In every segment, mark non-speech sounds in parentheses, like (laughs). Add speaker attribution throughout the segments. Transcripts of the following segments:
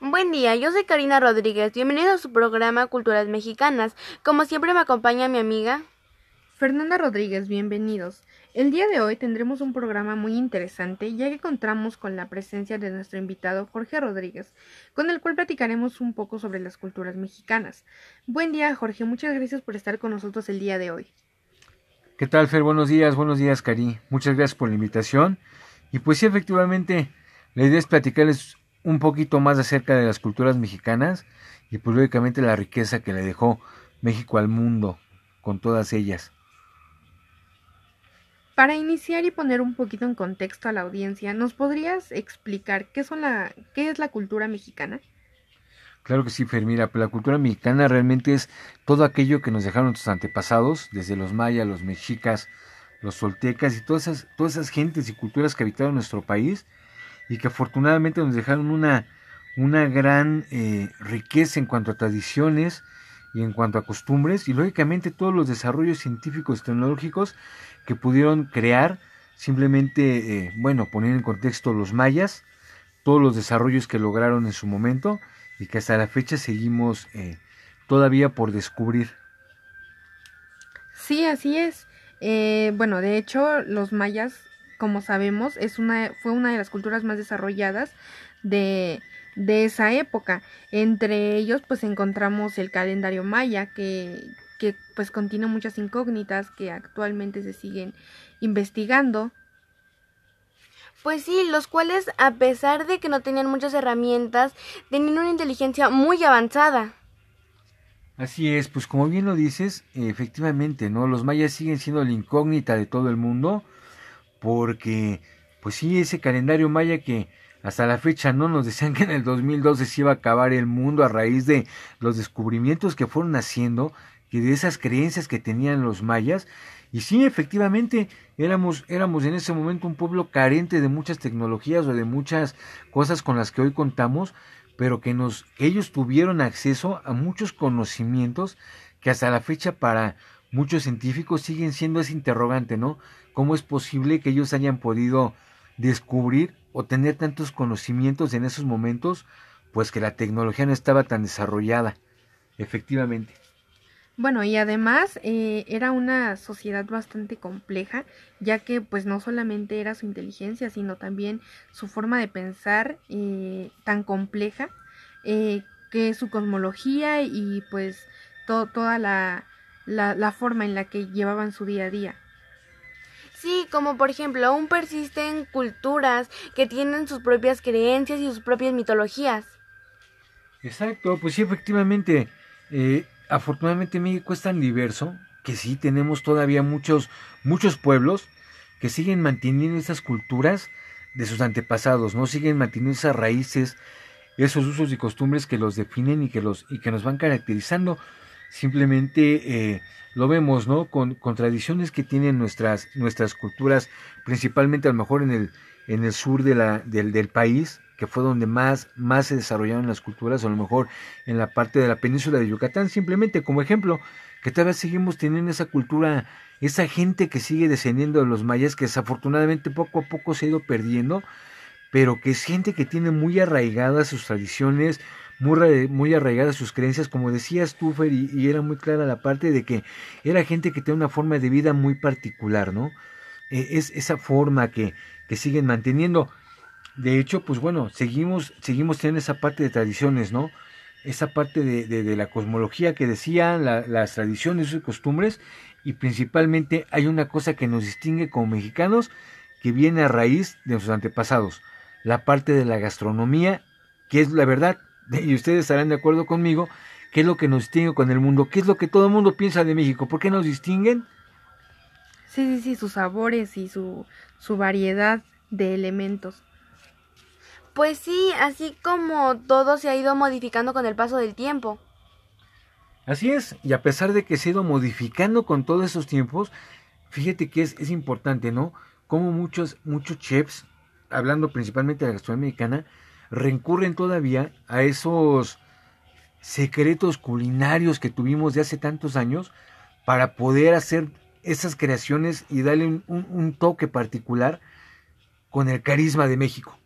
Speaker 1: Buen día, yo soy Karina Rodríguez. Bienvenido a su programa Culturas Mexicanas. Como siempre me acompaña mi amiga
Speaker 2: Fernanda Rodríguez, bienvenidos. El día de hoy tendremos un programa muy interesante ya que contamos con la presencia de nuestro invitado Jorge Rodríguez, con el cual platicaremos un poco sobre las culturas mexicanas. Buen día Jorge, muchas gracias por estar con nosotros el día de hoy.
Speaker 3: ¿Qué tal Fer? Buenos días, buenos días Cari. Muchas gracias por la invitación. Y pues sí, efectivamente, la idea es platicarles un poquito más acerca de las culturas mexicanas y pues lógicamente la riqueza que le dejó México al mundo con todas ellas.
Speaker 2: Para iniciar y poner un poquito en contexto a la audiencia, ¿nos podrías explicar qué, son la, qué es la cultura mexicana?
Speaker 3: Claro que sí, Fer. Mira, pues la cultura mexicana realmente es todo aquello que nos dejaron nuestros antepasados, desde los mayas, los mexicas, los soltecas y todas esas, todas esas gentes y culturas que habitaron nuestro país y que afortunadamente nos dejaron una, una gran eh, riqueza en cuanto a tradiciones y en cuanto a costumbres y lógicamente todos los desarrollos científicos y tecnológicos que pudieron crear simplemente, eh, bueno, poner en contexto los mayas, todos los desarrollos que lograron en su momento y que hasta la fecha seguimos eh, todavía por descubrir.
Speaker 2: Sí, así es. bueno, de hecho, los mayas como sabemos, es una, fue una de las culturas más desarrolladas de, de esa época. Entre ellos, pues encontramos el calendario maya, que, que pues contiene muchas incógnitas que actualmente se siguen investigando.
Speaker 1: Pues sí, los cuales, a pesar de que no tenían muchas herramientas, tenían una inteligencia muy avanzada.
Speaker 3: Así es, pues como bien lo dices, efectivamente, ¿no? Los mayas siguen siendo la incógnita de todo el mundo porque pues sí, ese calendario maya que hasta la fecha no nos decían que en el 2012 se iba a acabar el mundo a raíz de los descubrimientos que fueron haciendo y de esas creencias que tenían los mayas. Y sí, efectivamente, éramos, éramos en ese momento un pueblo carente de muchas tecnologías o de muchas cosas con las que hoy contamos, pero que que ellos tuvieron acceso a muchos conocimientos que hasta la fecha para muchos científicos siguen siendo ese interrogante, ¿no? ¿Cómo es posible que ellos hayan podido descubrir o tener tantos conocimientos en esos momentos? Pues que la tecnología no estaba tan desarrollada, efectivamente.
Speaker 2: Bueno, y además eh, era una sociedad bastante compleja, ya que pues no solamente era su inteligencia, sino también su forma de pensar eh, tan compleja, eh, que su cosmología y pues toda la, la forma en la que llevaban su día a día.
Speaker 1: Como por ejemplo, aún persisten culturas que tienen sus propias creencias y sus propias mitologías.
Speaker 3: Exacto, pues sí, efectivamente. Eh, afortunadamente México es tan diverso que sí tenemos todavía muchos, muchos pueblos que siguen manteniendo esas culturas de sus antepasados, ¿no? Siguen manteniendo esas raíces, esos usos y costumbres que los definen y que los, y que nos van caracterizando. Simplemente eh, lo vemos, ¿no? Con, con, tradiciones que tienen nuestras, nuestras culturas, principalmente a lo mejor en el, en el sur de la, del, del país, que fue donde más, más se desarrollaron las culturas, o a lo mejor en la parte de la península de Yucatán, simplemente como ejemplo, que todavía seguimos teniendo esa cultura, esa gente que sigue descendiendo de los mayas, que desafortunadamente poco a poco se ha ido perdiendo, pero que es gente que tiene muy arraigadas sus tradiciones, muy, muy arraigadas sus creencias, como decías tú, Fer, y, era muy clara la parte de que era gente que tiene una forma de vida muy particular, ¿no? E, es esa forma que, que siguen manteniendo. De hecho, pues bueno, seguimos, seguimos teniendo esa parte de tradiciones, ¿no? Esa parte de, de, la cosmología que decían, las tradiciones y costumbres, y principalmente hay una cosa que nos distingue como mexicanos que viene a raíz de nuestros antepasados, la parte de la gastronomía, que es la verdad, y ustedes estarán de acuerdo conmigo, qué es lo que nos distingue con el mundo, qué es lo que todo el mundo piensa de México, ¿por qué nos distinguen?
Speaker 2: Sí, sí, sí, sus sabores y su, su variedad de elementos.
Speaker 1: Pues sí, así como todo se ha ido modificando con el paso del tiempo.
Speaker 3: Así es, y a pesar de que se ha ido modificando con todos esos tiempos, fíjate que es, es importante, ¿no? Como muchos, muchos chefs, hablando principalmente de la gastronomía mexicana, recurren todavía a esos secretos culinarios que tuvimos de hace tantos años para poder hacer esas creaciones y darle un, toque particular con el carisma de México.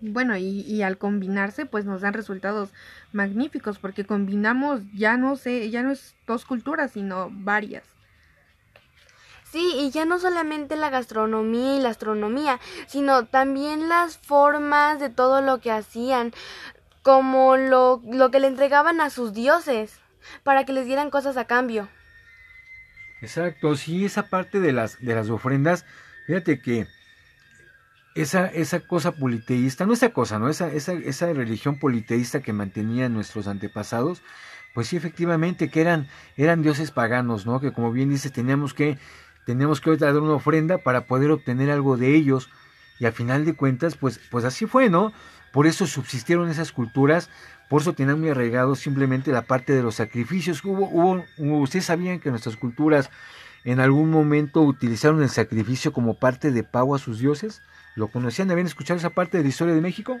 Speaker 2: Bueno, y, y, al combinarse, pues nos dan resultados magníficos, porque combinamos ya no sé, ya no es dos culturas, sino varias.
Speaker 1: Sí, y ya no solamente la gastronomía y la astronomía, sino también las formas de todo lo que hacían, como lo, lo que le entregaban a sus dioses, para que les dieran cosas a cambio.
Speaker 3: Exacto, sí, esa parte de las, de las ofrendas, fíjate que esa, esa cosa politeísta, no esa cosa, ¿no? Esa, esa, esa religión politeísta que mantenían nuestros antepasados, pues sí, efectivamente, que eran, eran dioses paganos, ¿no? Que como bien dices, teníamos que, teníamos que dar una ofrenda para poder obtener algo de ellos. Y al final de cuentas, pues, pues así fue, ¿no? Por eso subsistieron esas culturas, por eso tenían muy arraigado simplemente la parte de los sacrificios. Hubo, hubo, ustedes sabían que nuestras culturas en algún momento utilizaron el sacrificio como parte de pago a sus dioses. ¿Lo conocían? ¿Habían escuchado esa parte de la historia de México?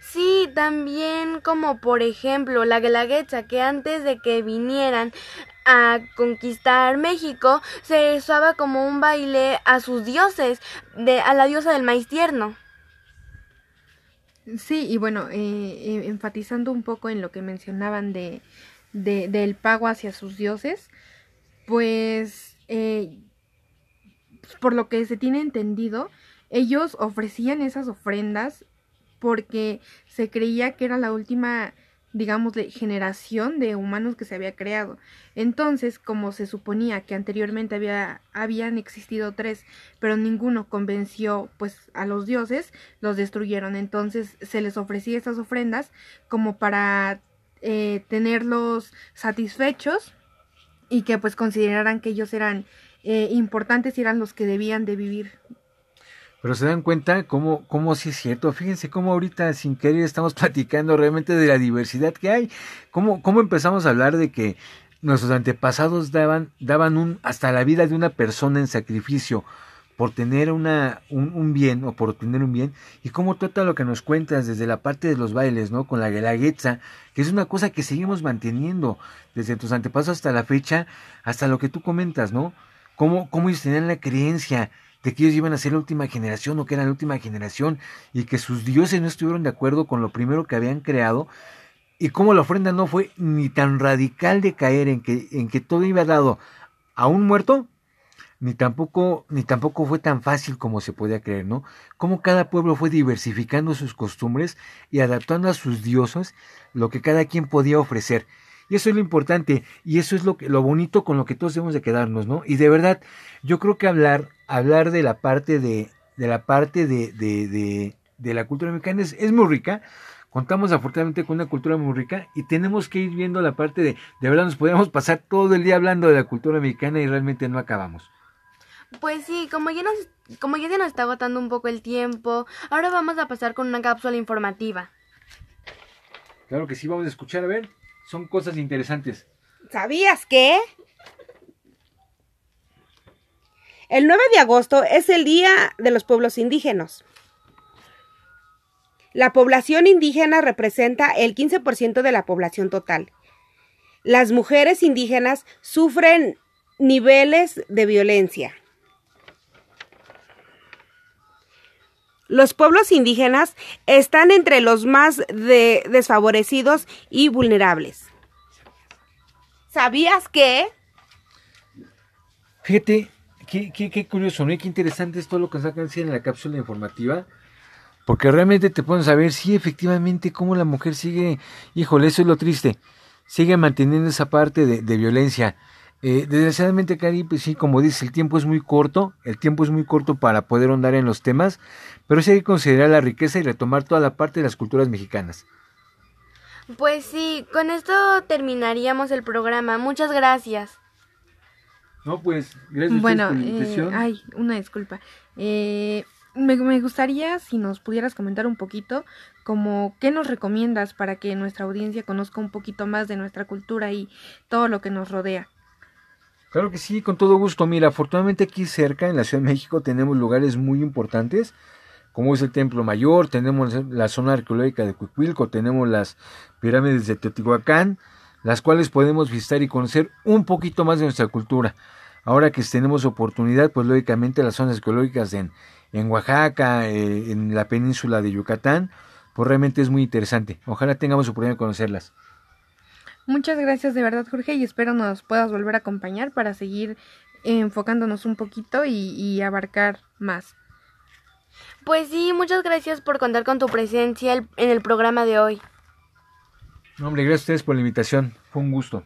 Speaker 1: Sí, también como por ejemplo la Guelaguetza, que antes de que vinieran a conquistar México, se usaba como un baile a sus dioses, de, a la diosa del maíz tierno.
Speaker 2: Sí, y bueno, eh, eh, enfatizando un poco en lo que mencionaban de, de del pago hacia sus dioses, pues eh, por lo que se tiene entendido, ellos ofrecían esas ofrendas porque se creía que era la última, digamos, de generación de humanos que se había creado. Entonces, como se suponía que anteriormente había, habían existido tres, pero ninguno convenció pues a los dioses, los destruyeron. Entonces se les ofrecía esas ofrendas como para eh, tenerlos satisfechos y que pues consideraran que ellos eran eh, importantes y eran los que debían de vivir.
Speaker 3: Pero se dan cuenta cómo, cómo sí es cierto. Fíjense cómo ahorita sin querer estamos (laughs) platicando realmente de la diversidad que hay. Cómo, cómo empezamos a hablar de que nuestros antepasados daban, daban un, hasta la vida de una persona en sacrificio por tener una, un, bien o por obtener un bien, y cómo trata lo que nos cuentas desde la parte de los bailes, ¿no? Con la guelaguetza, que es una cosa que seguimos manteniendo desde tus antepasados hasta la fecha, hasta lo que tú comentas, ¿no? cómo, cómo ellos tenían la creencia de que ellos iban a ser la última generación o que eran la última generación y que sus dioses no estuvieron de acuerdo con lo primero que habían creado y cómo la ofrenda no fue ni tan radical de caer en que, en que todo iba dado a un muerto, ni tampoco, ni tampoco fue tan fácil como se podía creer, ¿no? Cómo cada pueblo fue diversificando sus costumbres y adaptando a sus dioses lo que cada quien podía ofrecer. Y eso es lo importante y eso es lo, que, lo bonito con lo que todos debemos de quedarnos, ¿no? Y de verdad, yo creo que hablar, hablar de la parte de, de la parte de, de, de, de la cultura mexicana es, es muy rica. Contamos afortunadamente con una cultura muy rica y tenemos que ir viendo la parte de, de verdad nos podemos pasar todo el día hablando de la cultura mexicana y realmente no acabamos.
Speaker 1: Pues sí, como ya nos, como ya se nos está agotando un poco el tiempo, ahora vamos a pasar con una cápsula informativa.
Speaker 3: Claro que sí, vamos a escuchar, a ver son cosas interesantes.
Speaker 4: ¿Sabías que? El 9 de agosto es el Día de los Pueblos Indígenas. La población indígena representa el 15% de la población total. Las mujeres indígenas sufren niveles de violencia. Los pueblos indígenas están entre los más de desfavorecidos y vulnerables. ¿Sabías que?
Speaker 3: Fíjate, qué, qué, qué curioso, ¿no? Qué interesante es todo lo que nos sacan en la cápsula informativa. Porque realmente te pueden saber, sí, efectivamente, cómo la mujer sigue, híjole, eso es lo triste, sigue manteniendo esa parte de, de violencia. Eh, desgraciadamente, Cari, pues sí, como dices, el tiempo es muy corto, el tiempo es muy corto para poder ahondar en los temas, pero sí hay que considerar la riqueza y retomar toda la parte de las culturas mexicanas.
Speaker 1: Pues sí, con esto terminaríamos el programa. Muchas gracias.
Speaker 3: No, pues, gracias
Speaker 2: bueno,
Speaker 3: por la invitación.
Speaker 2: Eh, ay, una disculpa. Eh, me, me, gustaría si nos pudieras comentar un poquito como qué nos recomiendas para que nuestra audiencia conozca un poquito más de nuestra cultura y todo lo que nos rodea.
Speaker 3: Claro que sí, con todo gusto. Mira, afortunadamente aquí cerca, en la Ciudad de México, tenemos lugares muy importantes, como es el Templo Mayor, tenemos la zona arqueológica de Cuicuilco, tenemos las pirámides de Teotihuacán, las cuales podemos visitar y conocer un poquito más de nuestra cultura. Ahora que tenemos oportunidad, pues lógicamente las zonas arqueológicas en, en Oaxaca, eh, en la península de Yucatán, pues realmente es muy interesante. Ojalá tengamos oportunidad de conocerlas.
Speaker 2: Muchas gracias de verdad, Jorge, y espero nos puedas volver a acompañar para seguir enfocándonos un poquito y, y abarcar más.
Speaker 1: Pues sí, muchas gracias por contar con tu presencia en el programa de hoy.
Speaker 3: Hombre, gracias a ustedes por la invitación. Fue un gusto.